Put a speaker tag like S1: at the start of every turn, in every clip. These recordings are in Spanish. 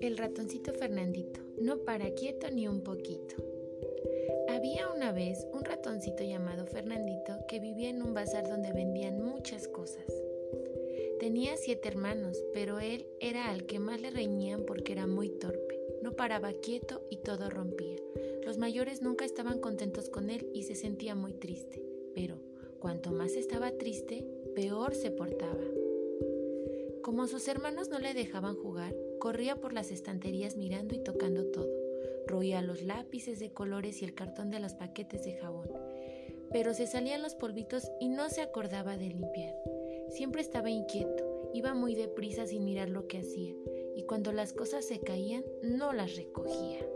S1: El ratoncito Fernandito, no para quieto ni un poquito. Había una vez un ratoncito llamado Fernandito que vivía en un bazar donde vendían muchas cosas. Tenía siete hermanos, pero él era al que más le reñían porque era muy torpe. No paraba quieto y todo rompía. Los mayores nunca estaban contentos con él y se sentía muy triste. Cuanto más estaba triste, peor se portaba. Como sus hermanos no le dejaban jugar, corría por las estanterías mirando y tocando todo. Roía los lápices de colores y el cartón de los paquetes de jabón. Pero se salían los polvitos y no se acordaba de limpiar. Siempre estaba inquieto, iba muy deprisa sin mirar lo que hacía, y cuando las cosas se caían, no las recogía.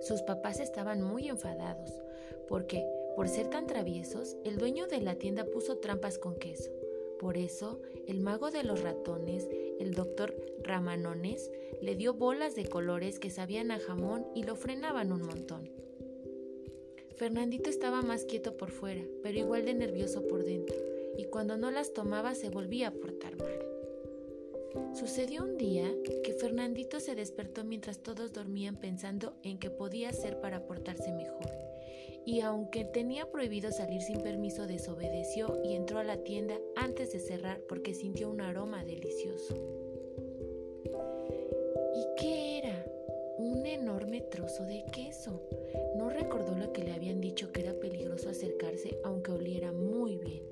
S1: Sus papás estaban muy enfadados, porque, por ser tan traviesos, el dueño de la tienda puso trampas con queso. Por eso, el mago de los ratones, el doctor Ramanones, le dio bolas de colores que sabían a jamón y lo frenaban un montón. Fernandito estaba más quieto por fuera, pero igual de nervioso por dentro, y cuando no las tomaba se volvía a portar mal. Sucedió un día que Fernandito se despertó mientras todos dormían pensando en qué podía hacer para portarse mejor y aunque tenía prohibido salir sin permiso, desobedeció y entró a la tienda antes de cerrar porque sintió un aroma delicioso. ¿Y qué era? Un enorme trozo de queso. No recordó lo que le habían dicho que era peligroso acercarse aunque oliera muy bien.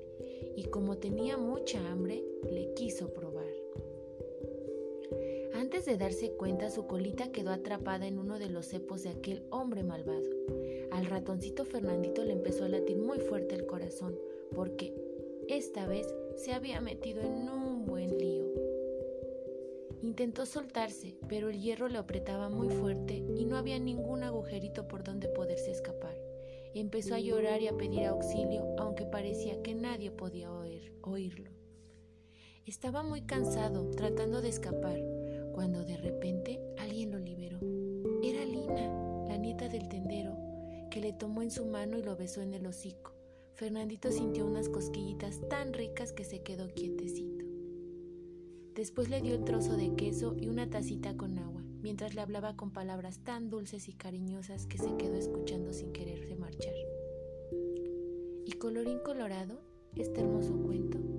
S1: Y como tenía mucha hambre, le quiso probar. Antes de darse cuenta, su colita quedó atrapada en uno de los cepos de aquel hombre malvado. Al ratoncito Fernandito le empezó a latir muy fuerte el corazón, porque esta vez se había metido en un buen lío. Intentó soltarse, pero el hierro le apretaba muy fuerte y no había ningún agujerito por donde poderse escapar. Empezó a llorar y a pedir auxilio, aunque parecía que nadie podía oír, oírlo. Estaba muy cansado, tratando de escapar, cuando de repente alguien lo liberó. Era Lina, la nieta del tendero, que le tomó en su mano y lo besó en el hocico. Fernandito sintió unas cosquillitas tan ricas que se quedó quietecito. Después le dio el trozo de queso y una tacita con agua, mientras le hablaba con palabras tan dulces y cariñosas que se quedó escuchando sin quererse marchar. Y colorín colorado, este hermoso cuento.